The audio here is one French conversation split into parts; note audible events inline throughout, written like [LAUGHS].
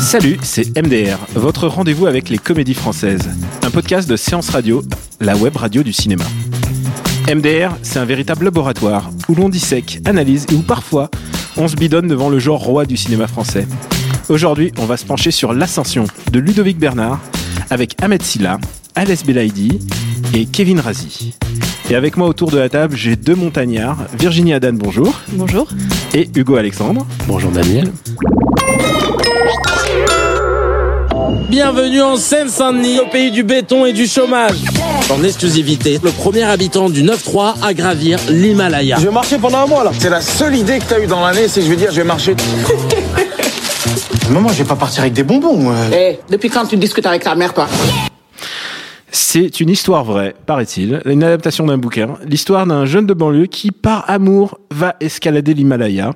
Salut, c'est MDR, votre rendez-vous avec les comédies françaises. Un podcast de Séance Radio, la web radio du cinéma. MDR, c'est un véritable laboratoire où l'on dissèque, analyse et où parfois on se bidonne devant le genre roi du cinéma français. Aujourd'hui, on va se pencher sur l'ascension de Ludovic Bernard avec Ahmed Silla, Alès Belaïdi et Kevin Razi. Et avec moi autour de la table, j'ai deux montagnards, Virginie Adan, bonjour. Bonjour. Et Hugo Alexandre. Bonjour Daniel. Bienvenue en Seine-Saint-Denis, au pays du béton et du chômage. En exclusivité, le premier habitant du 9-3 à gravir l'Himalaya. Je vais marcher pendant un mois là. C'est la seule idée que t'as eue dans l'année, c'est que je vais dire je vais marcher. [LAUGHS] Maman, je vais pas partir avec des bonbons. Eh, depuis quand tu discutes avec ta mère, toi? C'est une histoire vraie, paraît-il, une adaptation d'un bouquin, l'histoire d'un jeune de banlieue qui, par amour, va escalader l'Himalaya.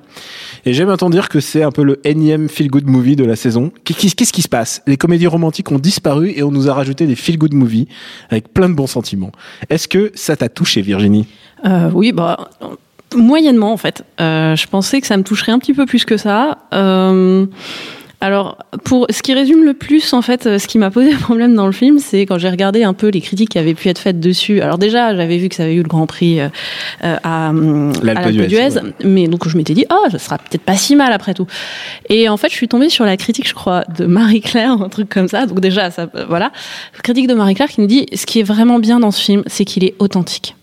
Et j'aime entendre dire que c'est un peu le énième feel-good movie de la saison. Qu'est-ce qui se passe? Les comédies romantiques ont disparu et on nous a rajouté des feel-good movies avec plein de bons sentiments. Est-ce que ça t'a touché, Virginie? Euh, Oui, bah moyennement en fait. Euh, je pensais que ça me toucherait un petit peu plus que ça. Euh, alors, pour ce qui résume le plus, en fait, euh, ce qui m'a posé problème dans le film, c'est quand j'ai regardé un peu les critiques qui avaient pu être faites dessus. Alors déjà, j'avais vu que ça avait eu le Grand Prix euh, euh à, l'Alpe d'Huez, mais donc je m'étais dit, oh, ça sera peut-être pas si mal après tout. Et en fait, je suis tombée sur la critique, je crois, de Marie-Claire, un truc comme ça. Donc déjà, ça, voilà, critique de Marie-Claire qui nous dit, ce qui est vraiment bien dans ce film, c'est qu'il est authentique.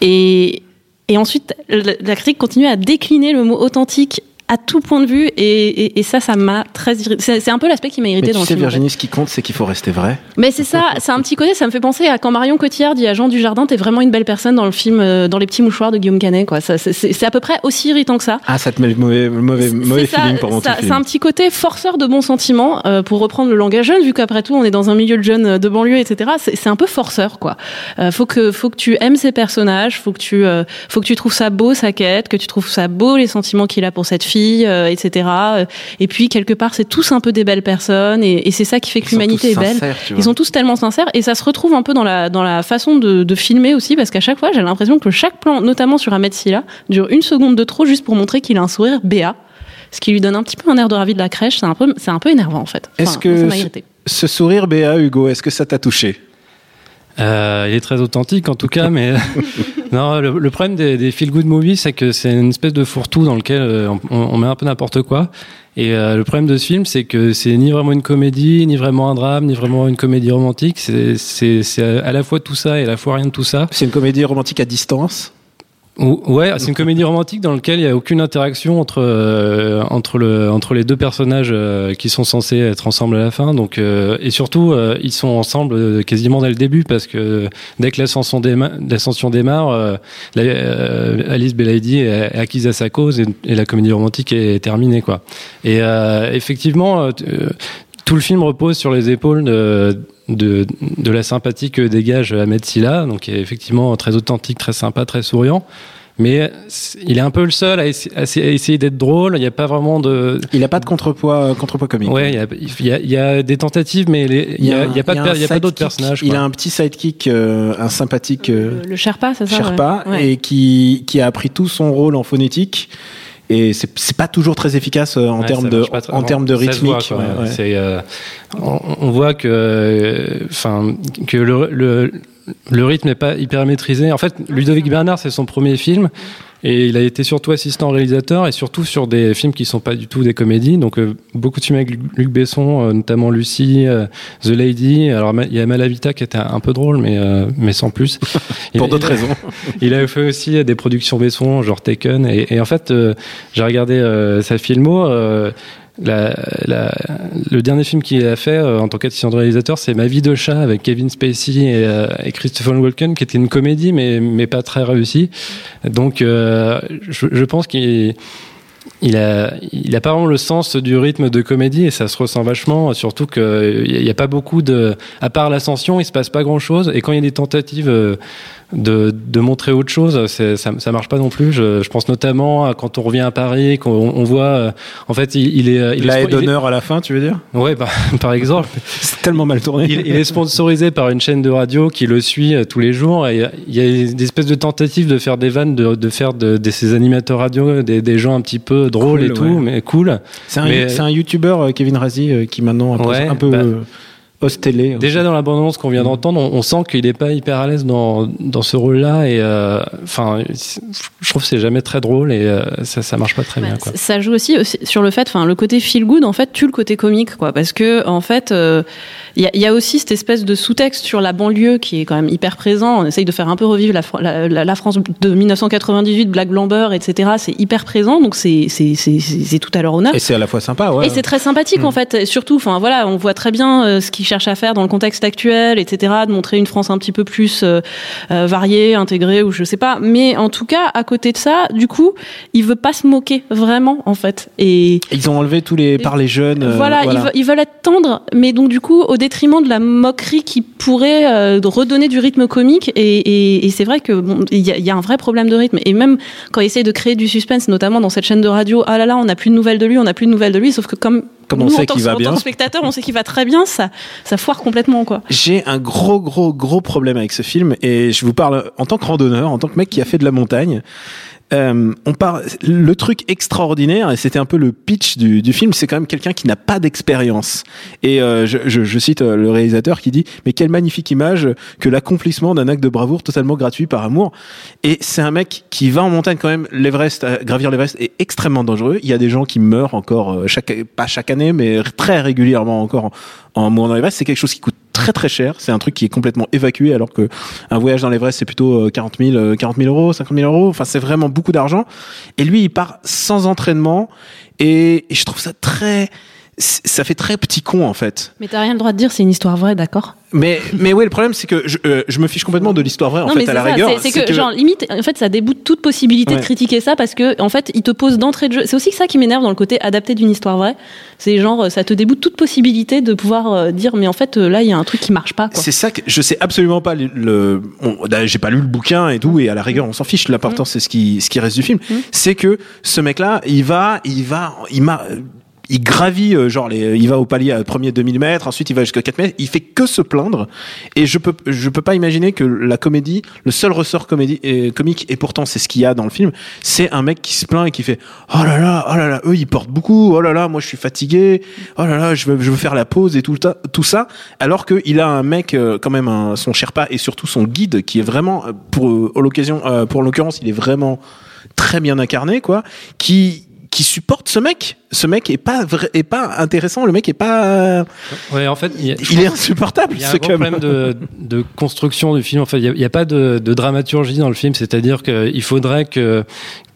Et et ensuite, la critique continue à décliner le mot authentique à tout point de vue et, et, ça ça m'a très c'est un peu l'aspect qui m'a irrité dans sais, le film Virginie ce qui compte c'est qu'il faut rester vrai. Mais c'est ça c'est un petit côté ça me fait penser à quand Marion Cotillard dit à Jean Dujardin t'es vraiment une belle personne dans le film euh, dans les petits mouchoirs de Guillaume Canet quoi. C'est à peu près aussi irritant que ça. Ah ça te met le mauvais mauvais, mauvais feeling pour mon c'est un petit côté forceur de bons sentiments euh, pour reprendre le langage jeune vu qu'après tout on est dans un milieu de jeunes euh, de banlieue etc c'est un peu forceur quoi. Euh, faut que faut que tu aimes ces personnages faut que tu faut que tu trouves ça beau sa quête que tu trouves ça beau les sentiments qu'il a pour cette fille etc et puis quelque part, c'est tous un peu des belles personnes, et, et c'est ça qui fait que l'humanité est belle. Ils sont tous tellement sincères, et ça se retrouve un peu dans la dans la façon de, de filmer aussi, parce qu'à chaque fois, j'ai l'impression que chaque plan, notamment sur Ahmed Silla, dure une seconde de trop, juste pour montrer qu'il a un sourire béat, ce qui lui donne un petit peu un air de ravi de la crèche. C'est un peu c'est un peu énervant en fait. Enfin, est-ce que ce, ce sourire béat, Hugo, est-ce que ça t'a touché? Euh, il est très authentique en tout cas, mais [LAUGHS] non. Le, le, problème des, des feel good movies, c'est que c'est une espèce de fourre-tout dans lequel euh, on, on, met un peu n'importe quoi. Et euh, le problème de ce film, c'est que c'est ni vraiment une comédie, ni vraiment un drame, ni vraiment une comédie romantique. C'est à la fois tout ça et à la fois rien de tout ça. C'est une comédie romantique à distance? Ouais, c'est une comédie romantique dans laquelle il n'y a aucune interaction entre euh, entre le entre les deux personnages euh, qui sont censés être ensemble à la fin. Donc euh, et surtout euh, ils sont ensemble euh, quasiment dès le début parce que dès que l'ascension démarre, la, Alice Belaïdi est acquise à sa cause et, et, la comédie romantique est terminée quoi. Et effectivement tout le film repose sur les épaules de, de, de la sympathie que dégage Ahmed Silla, donc qui est effectivement très authentique, très sympa, très souriant. Mais il est un peu le seul à, essa à essayer d'être drôle. Il n'y a pas vraiment de. Il n'a pas de contrepoids, contrepoids comique. Ouais, il y a, il y a, il y a des tentatives, mais il n'y a, a, a, pas, de, a pas d'autres personnages. Il a un petit sidekick, euh, un sympathique. Euh, le, le Sherpa, c'est ça. Sherpa, ouais. et qui, qui a appris tout son rôle en phonétique et c'est pas toujours très efficace en ouais, termes de en termes de rythmique. Voit, ouais, ouais. Euh, on, on, voit que enfin que le, le, le rythme n'est pas hyper maîtrisé. En fait, Ludovic Bernard, c'est son premier film. Et il a été surtout assistant réalisateur et surtout sur des films qui sont pas du tout des comédies. Donc euh, beaucoup de films avec Luc Besson, euh, notamment Lucie, euh, The Lady. Alors il y a Malavita qui était un peu drôle, mais mais sans plus. [LAUGHS] Pour d'autres raisons. [LAUGHS] il a fait aussi des productions Besson, genre Taken. Et, et en fait, j'ai regardé sa filmo le dernier film qu'il a fait euh, en tant qu'assistant de réalisateur, c'est Ma vie de chat avec Kevin Spacey et, euh, Christopher Walken, qui était une comédie, mais, pas très réussie. Donc, euh, je, pense qu'il il a, il a pas vraiment le sens du rythme de comédie et ça se ressent vachement, surtout qu'il n'y a pas beaucoup de, à part l'ascension, il se passe pas grand chose et quand il y a des tentatives de, de montrer autre chose, ça, ça marche pas non plus. Je, je pense notamment à quand on revient à Paris, qu'on on voit, euh, en fait, il, il est, il La est- d'honneur à la fin, tu veux dire? Ouais, par, [LAUGHS] par exemple, C'est tellement mal tourné. il, il est sponsorisé par une chaîne de radio qui le suit euh, tous les jours. Et il y a des espèces de tentatives de faire des vannes, de, de faire de, de ces animateurs radio des, des gens un petit peu drôles Cool, et tout, ouais. mais cool. C'est un, Mais- un youtubeur, euh, Kevin Razi, qui maintenant un peu, Ouais, un peu bah, euh, télé. Déjà dans l'abondance qu'on vient d'entendre, on, on sent qu'il est pas hyper à l'aise dans, dans ce rôle-là. Et euh, enfin, je trouve que c'est jamais très drôle et euh, ça, ça marche pas très bien. Bah, Quoi. Ça joue aussi, aussi sur le fait, enfin le côté feel good en fait tue le côté comique quoi, parce que en fait euh, il y, a, il y a aussi cette espèce de sous-texte sur la banlieue qui est quand même hyper présent. On essaye de faire un peu revivre la, Fr- la, la- la France de 1998, Black Blamber, etc. C'est hyper présent, donc c'est tout à leur honneur. Et c'est à la fois sympa, ouais. Et c'est très sympathique Mm. en fait. Et surtout, enfin voilà, on voit très bien euh, ce qu'ils cherchent à faire dans le contexte actuel, etc. De montrer une France un petit peu plus euh, euh, variée, intégrée ou je sais pas. Mais en tout cas, à côté de ça, du coup, il veut pas se moquer vraiment en fait. Et Ils ont enlevé tous les par les jeunes. euh, voilà, Ils, veulent, ils veulent être tendres, mais donc du coup au détriment de la moquerie qui pourrait euh, redonner du rythme comique. Et, et, et c'est vrai que bon, il y, a, y a un vrai problème de rythme. Et même quand ils essayent de créer du suspense, notamment dans cette chaîne de radio, ah là là, on n'a plus de nouvelles de lui, on n'a plus de nouvelles de lui. Sauf que comme Comme on nous, sait en tant qu'il que- va en tant que spectateur, on sait qu'il va très bien. Ça, ça foire complètement quoi. J'ai un gros, gros, gros problème avec ce film et je vous parle en tant que randonneur, en tant que mec qui a fait de la montagne. Euh, on parle, le truc extraordinaire, et c'était un peu le pitch du, film, c'est quand même quelqu'un qui n'a pas d'expérience. Et euh, je, cite euh, le réalisateur qui dit Mais quelle magnifique image que l'accomplissement d'un acte de bravoure totalement gratuit par amour. Et c'est un mec qui va en montagne quand même. L'Everest, gravir l'Everest est extrêmement dangereux. Il y a des gens qui meurent encore, chaque, pas chaque année, mais très régulièrement encore en, en mourant dans l'Everest. C'est quelque chose qui coûte très très cher. C'est un truc qui est complètement évacué alors que un voyage dans l'Everest c'est plutôt euh, 40 000, euh, 40 000 euros, 50 000 euros. Enfin, c'est vraiment beaucoup d'argent. Et lui, il part sans entraînement et, et je trouve ça très, ça fait très petit con en fait. Mais t'as rien le droit de dire, c'est une histoire vraie, d'accord Mais mais ouais, le problème c'est que je, euh, je me fiche complètement de l'histoire vraie en Non, fait à la ça, rigueur. c'est- que, genre limite, en fait, ça déboute toute possibilité Ouais. de critiquer ça parce que en fait, il te pose d'entrée de jeu. C'est aussi ça qui m'énerve dans le côté adapté d'une histoire vraie. C'est genre, ça te déboute toute possibilité de pouvoir euh, dire, mais en fait, euh, là, il y a un truc qui marche pas. C'est ça que je sais absolument pas le. d'ailleurs, j'ai pas lu le bouquin et tout, et à la rigueur, on s'en fiche. L'important, c'est ce qui, ce qui reste du film. Mm. C'est que ce mec-là, il va, il va, il m'a. Il gravit, euh, genre, les, il va au palier à premier 2000 mètres, ensuite il va jusqu'à 4 mètres, il fait que se plaindre. Et je peux, je peux pas imaginer que la comédie, le seul ressort comédie, et comique, et pourtant c'est ce qu'il y a dans le film, c'est un mec qui se plaint et qui fait Oh là là, oh là là, eux ils portent beaucoup, oh là là, moi je suis fatigué, oh là là, je veux, je veux faire la pause et tout, tout ça. Alors qu'il a un mec, euh, quand même, un, son Sherpa et surtout son guide qui est vraiment, euh, pour euh, l'occasion, euh, pour l'occurrence, il est vraiment très bien incarné, quoi, qui qui supporte ce mec. Ce mec est pas vrai, est pas intéressant. Le mec est pas. Ouais, en fait, il y a- Il est insupportable. Il y a un gros problème de, de construction du film. En fait, il n'y a, a pas de, de dramaturgie dans le film. C'est-à-dire qu'il faudrait que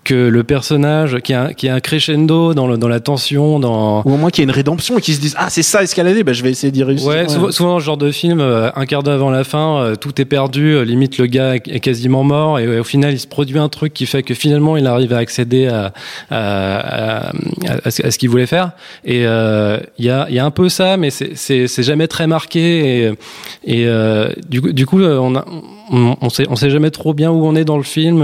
que le personnage, qui a, qui a un crescendo dans, le, dans la tension, dans Ou au moins qu'il y ait une rédemption et qu'ils se disent ah c'est ça escalader, bah, je vais essayer d'y réussir. Ouais, souvent, souvent dans ce genre de film, euh, un quart d'heure avant la fin, euh, tout est perdu, euh, limite le gars est quasiment mort, et au final il se produit un truc qui fait que finalement il arrive à accéder à, à, à, à ce, à ce qu'il voulait faire. Et euh, il y, a, il y a un peu ça, mais c'est- c'est c'est jamais très marqué. Et, et euh, du, coup- du coup, on, a, on, on sait, on sait jamais trop bien où on est dans le film.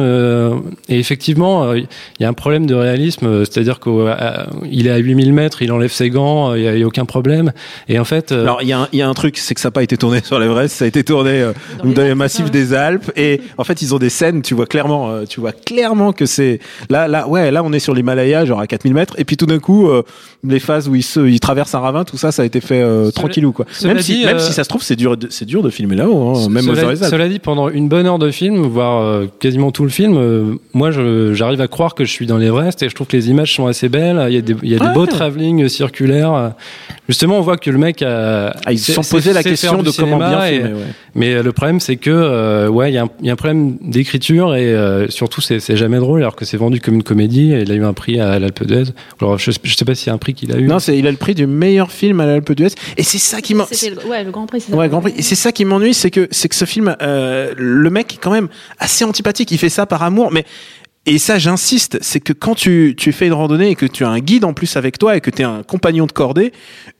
et effectivement, il y a un problème de réalisme, euh, c'est-à-dire qu'il est à 8000 mètres, il enlève ses gants, euh, il n'y a, il y a aucun problème. Et en fait, euh, Alors il y, a un- il y a un truc, c'est que ça n'a pas été tourné [LAUGHS] sur l'Everest, ça a été tourné euh, Dans les dans les Alpes, massifs des Alpes et en fait ils ont des scènes, tu vois clairement, euh, tu vois clairement que c'est là, là, ouais, là on est sur l'Himalaya, genre à 4000 mètres et puis tout d'un coup euh, les phases où ils se, ils traversent un ravin, tout ça, ça a été fait euh, tranquillou quoi. Même si, même si ça se trouve c'est dur, de- c'est dur de filmer là-haut, hein, même cela, les Alpes. cela dit, pendant une bonne heure de film, voire euh, quasiment tout le film, euh, moi j'arrive j'arrive à croire que je suis dans l'Everest et je trouve que les images sont assez belles. Il y a des, il y a des beaux travelling circulaires. Justement, on voit que le mec a. Ah, ils se sont posé la question de comment bien et, filmer, ouais. Mais le problème, c'est que euh, ouais, il y, a un- il y a un problème d'écriture et euh, surtout, c'est jamais drôle alors que c'est vendu comme une comédie. Et il a eu un prix à l'Alpe d'Huez. Alors, je, je sais pas s'il y a un prix qu'il a eu. Non, il a le prix du meilleur film à l'Alpe d'Huez. Et c'est ça qui m'en... C'était le, ouais, le Grand Prix, c'est ça. Ouais, Grand Prix. Et c'est ça qui m'ennuie, c'est que c'est que ce film, euh, le mec est quand même assez antipathique. Il fait ça par amour, mais et ça, j'insiste, c'est que quand tu, tu fais une randonnée et que tu as un guide en plus avec toi et que tu es un compagnon de cordée,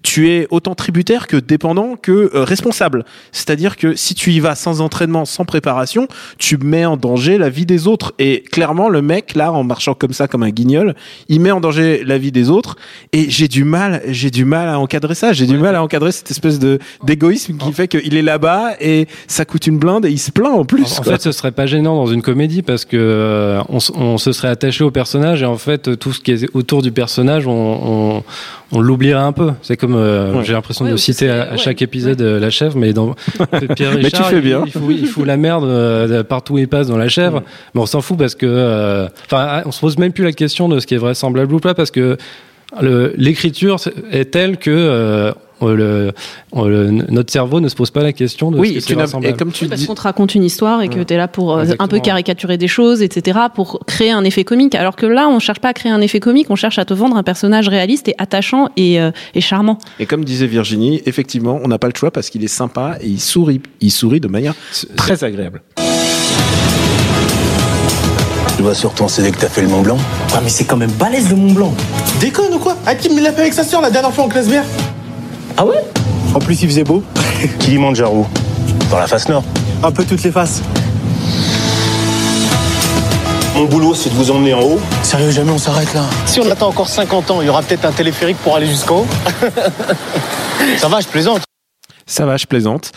tu es autant tributaire que dépendant que euh, responsable. C'est-à-dire que si tu y vas sans entraînement, sans préparation, tu mets en danger la vie des autres. Et clairement, le mec, là, en marchant comme ça, comme un guignol, il met en danger la vie des autres. Et j'ai du mal, j'ai du mal à encadrer ça. J'ai du mal à encadrer cette espèce de d'égoïsme qui fait qu'il est là-bas et ça coûte une blinde et il se plaint en plus. En fait, ce serait pas gênant dans une comédie parce que euh, on, s- on se serait attaché au personnage et en fait tout ce qui est autour du personnage, on, on, on l'oublierait un peu. C'est comme euh, Ouais. j'ai l'impression Ouais, de citer à, ouais. chaque épisode euh, la chèvre, mais dans Pierre [LAUGHS] Mais tu Richard, fais il- bien. Il, fout, il fout la merde euh, partout où il passe dans la chèvre, mais on s'en fout parce que euh, enfin on se pose même plus la question de ce qui est vraisemblable ou pas parce que l'écriture est telle que euh, le- on le- notre cerveau ne se pose pas la question de ce oui, que et, c'est tu n'as- et comme tu Oui, parce dis, qu'on te raconte une histoire et que Ouais. tu es là pour euh, un peu caricaturer des choses, etc., pour créer un effet comique. Alors que là, on cherche pas à créer un effet comique, on cherche à te vendre un personnage réaliste et attachant et, euh, et charmant. et comme disait Virginie, effectivement, on n'a pas le choix parce qu'il est sympa et il sourit, il sourit de manière très agréable. Tu vas sur ton CD que t'as fait le Mont Blanc Ah mais c'est quand même balèze le Mont Blanc. Déconne ou quoi? Hakim, il l'a fait avec sa sœur la dernière fois en classe bière. Ah ouais En plus, il faisait beau. [LAUGHS] Kilimanjaro. Dans la face nord. Un peu toutes les faces. Mon boulot, c'est de vous emmener en haut. Sérieux, jamais on s'arrête là. Si on attend encore 50 ans, il y aura peut-être un téléphérique pour aller jusqu'en haut. [LAUGHS] Ça va, je plaisante. Ça va, je plaisante.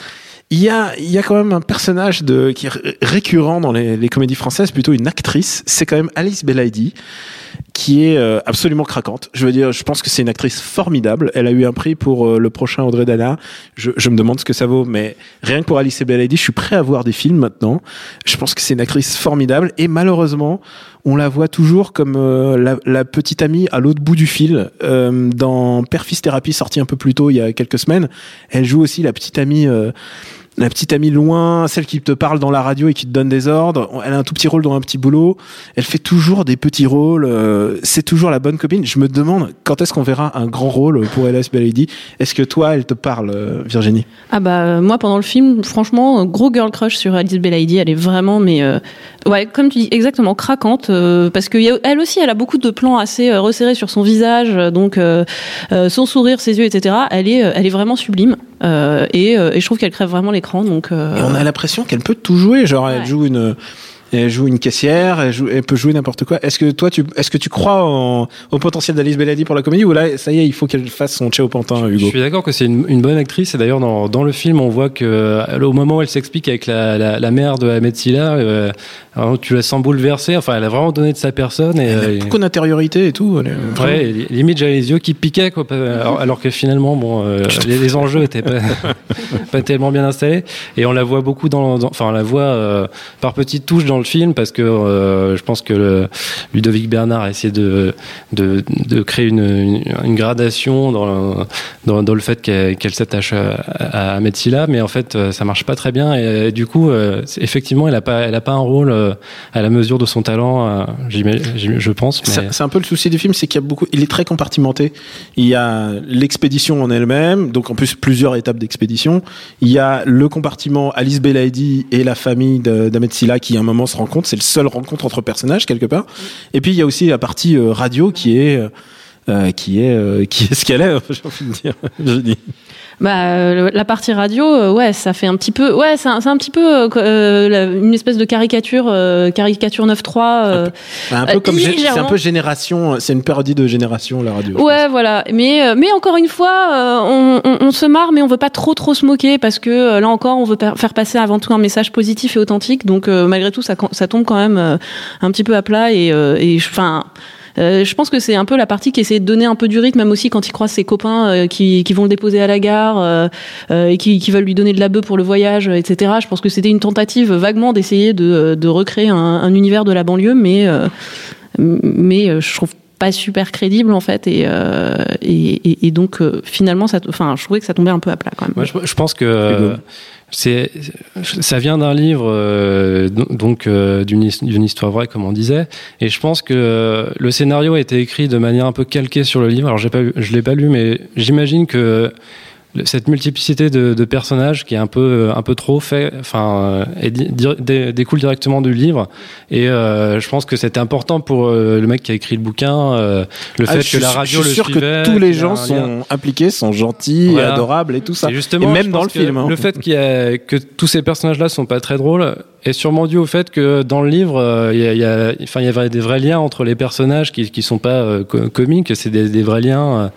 Il y a, il y a quand même un personnage de, qui est ré- récurrent dans les, les comédies françaises, plutôt une actrice. C'est quand même Alice Belaïdi, qui est euh, absolument craquante. Je veux dire, je pense que c'est une actrice formidable. Elle a eu un prix pour euh, le prochain Audrey Dana. Je, je me demande ce que ça vaut, mais rien que pour Alice Belaïdi, je suis prêt à voir des films maintenant. Je pense que c'est une actrice formidable et malheureusement, on la voit toujours comme euh, la, la petite amie à l'autre bout du fil. Euh, dans Père Fils Thérapie, sorti un peu plus tôt il y a quelques semaines, elle joue aussi la petite amie. euh, la petite amie loin, celle qui te parle dans la radio et qui te donne des ordres. Elle a un tout petit rôle dans un petit boulot. Elle fait toujours des petits rôles. euh, c'est toujours la bonne copine. Je me demande quand est-ce qu'on verra un grand rôle pour Alice Belaïdi. Est-ce que toi, elle te parle, euh, Virginie? Ah bah euh, moi pendant le film, franchement, gros girl crush sur Alice Belaïdi, elle est vraiment mais ouais comme tu dis exactement craquante parce que aussi elle a beaucoup de plans assez resserrés sur son visage, donc son sourire, ses yeux, etc. Elle est elle est vraiment sublime euh, et, euh, et je trouve qu'elle crève vraiment l'écran donc. euh, Et on a l'impression qu'elle peut tout jouer. Genre, elle joue une, elle joue une caissière, elle, joue- elle peut jouer n'importe quoi. Est-ce que toi, tu, est-ce que tu crois en- au potentiel d'Alice Belaïdi pour la comédie ou là, ça y est, il faut qu'elle fasse son Tché au pantin, Je Hugo suis d'accord que c'est une, une bonne actrice et d'ailleurs dans, dans le film on voit que euh, au moment où elle s'explique avec la, la, la mère de Ahmed Silla, euh, alors, tu la sens bouleversée. Enfin, elle a vraiment donné de sa personne et, Elle euh, a beaucoup d'intériorité et tout. elle est Ouais, et limite j'avais les yeux qui piquaient quoi, alors, alors que finalement bon, euh, [LAUGHS] les, les enjeux étaient pas, [LAUGHS] pas tellement bien installés et on la voit beaucoup dans, dans- enfin on la voit euh, par petites touches dans le film parce que euh, je pense que le, Ludovic Bernard a essayé de de, de créer une, une, une gradation dans le, dans, dans le fait qu'elle s'attache à, à Ahmed Silla, mais en fait euh, ça marche pas très bien et, du coup euh, effectivement elle a pas elle a pas un rôle à la mesure de son talent, j'im- je pense. Mais... C'est un peu le souci du film, c'est qu'il y a beaucoup, il est très compartimenté. Il y a l'expédition en elle-même, donc en plus plusieurs étapes d'expédition. Il y a le compartiment Alice Belaïdi et la famille d'Ahmed Silla qui à un moment se rencontrent. C'est le seul rencontre entre personnages quelque part. Et puis il y a aussi la partie euh, radio qui est euh, euh, qui est qui est ce qu'elle est. [LAUGHS] J'ai envie de dire. Bah, euh, la partie radio, euh, ouais, ça fait un petit peu, ouais, c'est un, c'est un petit peu euh, euh, une espèce de caricature, euh, caricature 9.3. euh, Un peu Euh, comme gé- c'est un peu génération. C'est une parodie de génération la radio. Ouais, voilà. Mais mais encore une fois, euh, on, on, on se marre, mais on veut pas trop trop se moquer parce que là encore, on veut pa- faire passer avant tout un message positif et authentique. Donc euh, malgré tout, ça ça tombe quand même euh, un petit peu à plat et euh, et enfin. Euh, je pense que c'est un peu la partie qui essaie de donner un peu du rythme, même aussi quand il croise ses copains euh, qui, qui vont le déposer à la gare euh, euh, et qui, qui veulent lui donner de la bœuf pour le voyage, etc. Je pense que c'était une tentative vaguement d'essayer de, de recréer un, un univers de la banlieue, mais mais je trouve pas super crédible en fait et euh, et, et, et, donc euh, finalement ça enfin je trouvais que ça tombait un peu à plat quand même. Moi, je, je pense que euh, c'est ça vient d'un livre euh, donc euh, d'une d'une histoire vraie comme on disait. Et je pense que le scénario a été écrit de manière un peu calquée sur le livre. Alors j'ai pas je l'ai pas lu mais j'imagine que cette multiplicité de, de personnages qui est un peu un peu trop fait enfin euh, di- découle directement du livre et euh, je pense que c'était important pour euh, le mec qui a écrit le bouquin euh, le Ah, fait que la radio je suis le sûr suivait que tous les gens sont lien. impliqués, sont gentils, Voilà. adorables et tout ça. Et justement, et même dans le film. hein. Le fait y a, que tous ces personnages-là sont pas très drôles est sûrement dû au fait que dans le livre, euh, il y a, il y a- enfin, il y avait des vrais liens entre les personnages qui, qui sont pas euh, co- comiques, c'est des, des vrais liens euh,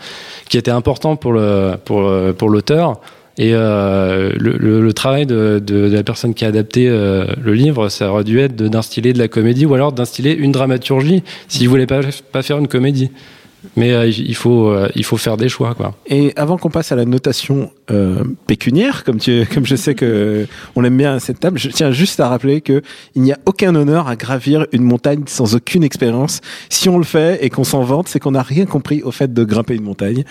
qui étaient importants pour le, pour, pour l'auteur. Et euh, le, le- le travail de, de, de la personne qui a adapté euh, le livre, ça aurait dû être de- d'instiller de la comédie ou alors d'instiller une dramaturgie s'il voulait pas, pas faire une comédie. Mais euh, il faut, euh, il faut faire des choix, quoi. Et avant qu'on passe à la notation euh, pécuniaire, comme tu, [LAUGHS] comme je sais que on aime bien à cette table, je tiens juste à rappeler que il n'y a aucun honneur à gravir une montagne sans aucune expérience. Si on le fait et qu'on s'en vante, c'est qu'on n'a rien compris au fait de grimper une montagne.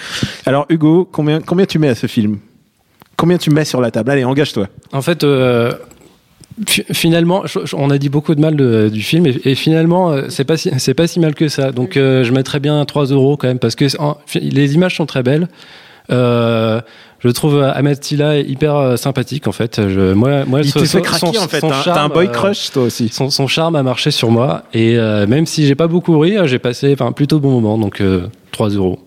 Alors Hugo, combien, combien tu mets à ce film? Combien tu mets sur la table? Allez, engage-toi. En fait, euh, finalement, on a dit beaucoup de mal de- du film et, et finalement, euh, c'est pas si, c'est pas si mal que ça. Donc, euh, je mettrais bien 3 euros quand même parce que en- les images sont très belles. Euh, je trouve Ahmed Tila hyper sympathique en fait. Je, moi, moi, Il te fait craquer son- en fait. son T'as t'as un boy crush toi aussi. Son, son charme a marché sur moi et euh, même si j'ai pas beaucoup ri, euh, j'ai passé enfin plutôt bon moment. Donc euh, 3 euros.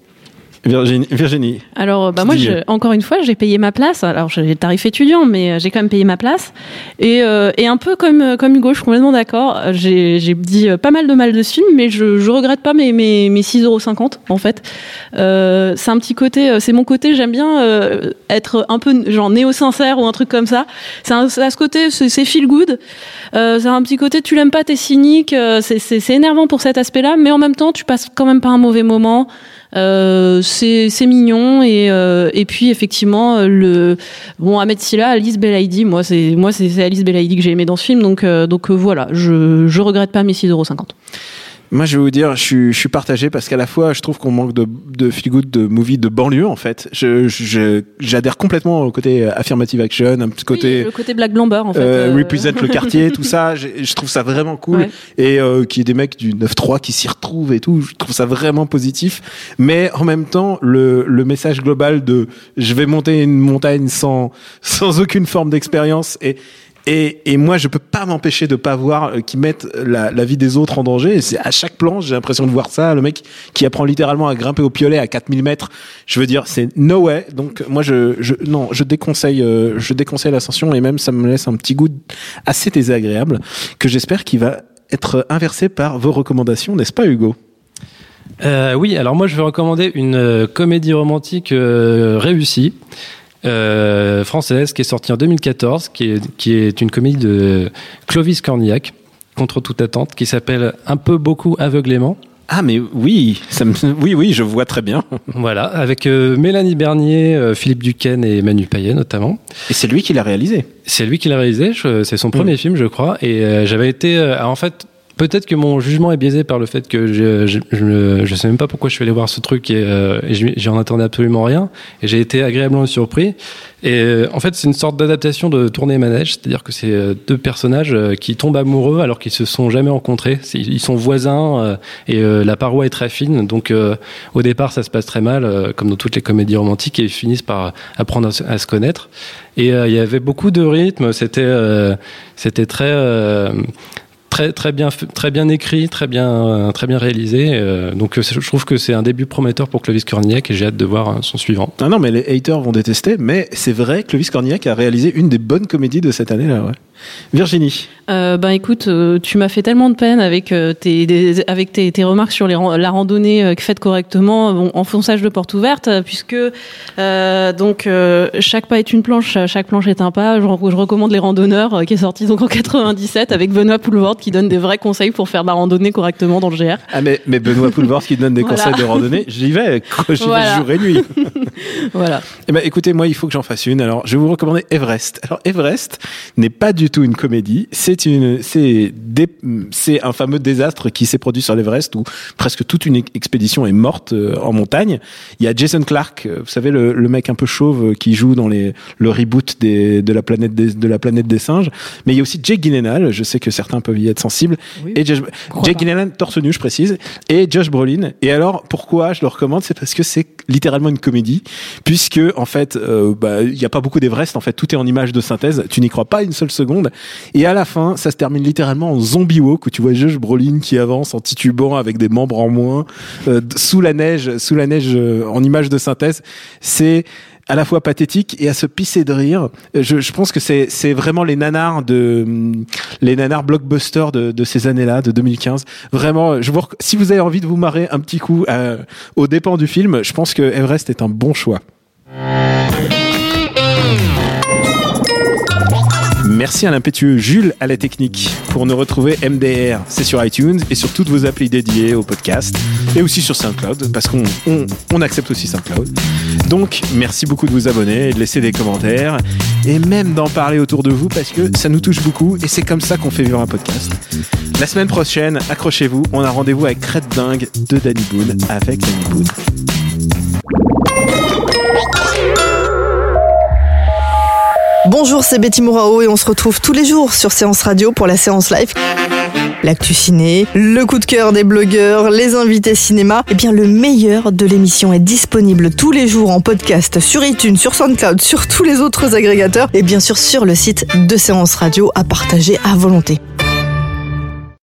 Virginie, Virginie. Alors, bah moi, je, encore une fois, j'ai payé ma place. Alors, j'ai le tarif étudiant, mais euh, j'ai quand même payé ma place. Et, euh, et un peu comme, euh, comme Hugo, je suis complètement d'accord. Euh, J'ai j'ai dit euh, pas mal de mal de ce film, mais je, je regrette pas mes, mes, mes 6,50€ en fait. Euh, c'est un petit côté, euh, c'est mon côté, j'aime bien euh, être un peu genre néo-sincère ou un truc comme ça. C'est un- c'est à ce côté, c'est c'est feel good. Euh, c'est un petit côté, tu l'aimes pas, t'es cynique. euh, c'est- c'est c'est énervant pour cet aspect-là, mais en même temps, tu passes quand même pas un mauvais moment. Euh, c'est mignon et et, et puis effectivement le bon Ahmed Silla, Alice Belaïdi, moi c'est moi c'est Alice Belaïdi que j'ai aimé dans ce film donc donc voilà, je je regrette pas mes 6,50€. Moi, je vais vous dire, je suis, je suis partagé parce qu'à la fois, je trouve qu'on manque de, de feel good de movie de banlieue, en fait. Je, je- j'adhère complètement au côté affirmative action, un petit côté le côté Black Blamber en fait. euh, euh, represent le quartier, tout ça. [LAUGHS] Je trouve ça vraiment cool. Ouais. Et euh, qu'il y ait des mecs du 9-3 qui s'y retrouvent et tout, je trouve ça vraiment positif. Mais en même temps, le, le message global de je vais monter une montagne sans, sans aucune forme d'expérience et et, moi, je peux pas m'empêcher de pas voir euh, qu'ils mettent la, vie des autres en danger. Et c'est à chaque plan, j'ai l'impression de voir ça. Le mec qui apprend littéralement à grimper au piolet à 4000 mètres. Je veux dire, c'est no way. Donc moi, je, non, je déconseille, euh, je déconseille l'ascension et même ça me laisse un petit goût assez désagréable que j'espère qu'il va être inversé par vos recommandations, n'est-ce pas, Hugo? Euh, oui, alors moi je vais recommander une euh, comédie romantique réussie. Euh, française qui est sortie en 2014, qui est, qui est une comédie de Clovis Cornillac, contre toute attente, qui s'appelle Un peu beaucoup aveuglément. Ah, mais oui, ça me, oui, oui, je vois très bien. Voilà, avec euh, Mélanie Bernier, euh, Philippe Duquesne et Manu Payet notamment. Et c'est lui qui l'a réalisé. C'est lui qui l'a réalisé, c'est son premier film, je crois. Et euh, j'avais été, en fait, peut-être que mon jugement est biaisé par le fait que je, je, je, je sais même pas pourquoi je suis allé voir ce truc et, euh, et j'en attendais absolument rien. Et j'ai été agréablement surpris. Et euh, en fait, c'est une sorte d'adaptation de Tournée Manège, c'est-à-dire que c'est euh, deux personnages euh, qui tombent amoureux alors qu'ils se sont jamais rencontrés. Ils sont voisins euh, et euh, la paroi est très fine. Donc au départ, ça se passe très mal, comme dans toutes les comédies romantiques, et ils finissent par apprendre à se, à se connaître. Et il y avait beaucoup de rythme. C'était c'était très très très bien très bien écrit, très bien euh, très bien réalisé. Euh, donc euh, je trouve que c'est un début prometteur pour Clovis Cornillac et j'ai hâte de voir euh, son suivant. Ah non, mais les haters vont détester, mais c'est vrai, Clovis Cornillac a réalisé une des bonnes comédies de cette année-là, ouais. Virginie. Euh, ben écoute, euh, tu m'as fait tellement de peine avec euh, tes des- avec tes, tes remarques sur les, la randonnée euh, faite correctement, bon, enfonçage de porte ouverte, puisque euh, donc euh, chaque pas est une planche, chaque planche est un pas. Je, re- je recommande les randonneurs, qui est sorti donc en 97 avec Benoît Poulvord qui donne des vrais conseils pour faire de la randonnée correctement dans le GR. Ah, mais, mais Benoît Poulvord qui donne des Voilà. conseils de randonnée, j'y vais, [LAUGHS] j'y Voilà. vais jour et nuit. [LAUGHS] Voilà. Eh ben, écoutez, moi, il faut que j'en fasse une. Alors, je vais vous recommander Everest. Alors, Everest n'est pas du du tout une comédie. C'est une, c'est un fameux désastre qui s'est produit sur l'Everest où presque toute une expédition est morte euh, en montagne. Il y a Jason Clark, euh, vous savez le, le mec un peu chauve euh, qui joue dans les le reboot des, de la planète des, de la planète des singes. Mais il y a aussi Jake Gyllenhaal. Je sais que certains peuvent y être sensibles. Et Josh- Jake Gyllenhaal torse nu, je précise, et Josh Brolin. Et alors pourquoi je le recommande, c'est parce que c'est littéralement une comédie, puisque en fait, euh, bah, il y a pas beaucoup d'Everest. En fait, tout est en image de synthèse. Tu n'y crois pas une seule seconde. Et à la fin, ça se termine littéralement en zombie walk où tu vois Josh Brolin qui avance en titubant avec des membres en moins euh, sous la neige, sous la neige euh, en image de synthèse. C'est à la fois pathétique et à se pisser de rire. Euh, Je, pense que c'est vraiment les nanars de hum, les nanars blockbusters de, ces années-là, de 2015. Vraiment, si vous avez envie de vous marrer un petit coup euh, aux dépens du film, je pense que Everest est un bon choix. Merci à l'impétueux Jules à la technique. Pour nous retrouver MDR, c'est sur iTunes et sur toutes vos applis dédiées au podcast et aussi sur SoundCloud parce qu'on on, accepte aussi SoundCloud. Donc, merci beaucoup de vous abonner et de laisser des commentaires et même d'en parler autour de vous parce que ça nous touche beaucoup et c'est comme ça qu'on fait vivre un podcast. La semaine prochaine, accrochez-vous, on a rendez-vous avec Crête Dingue de Danny Boone avec Danny Boone. Bonjour, c'est Betty Mourao et on se retrouve tous les jours sur Séance Radio pour la séance live. L'actu ciné, le coup de cœur des blogueurs, les invités cinéma. Eh bien, le meilleur de l'émission est disponible tous les jours en podcast sur iTunes, sur SoundCloud, sur tous les autres agrégateurs et bien sûr sur le site de Séance Radio à partager à volonté.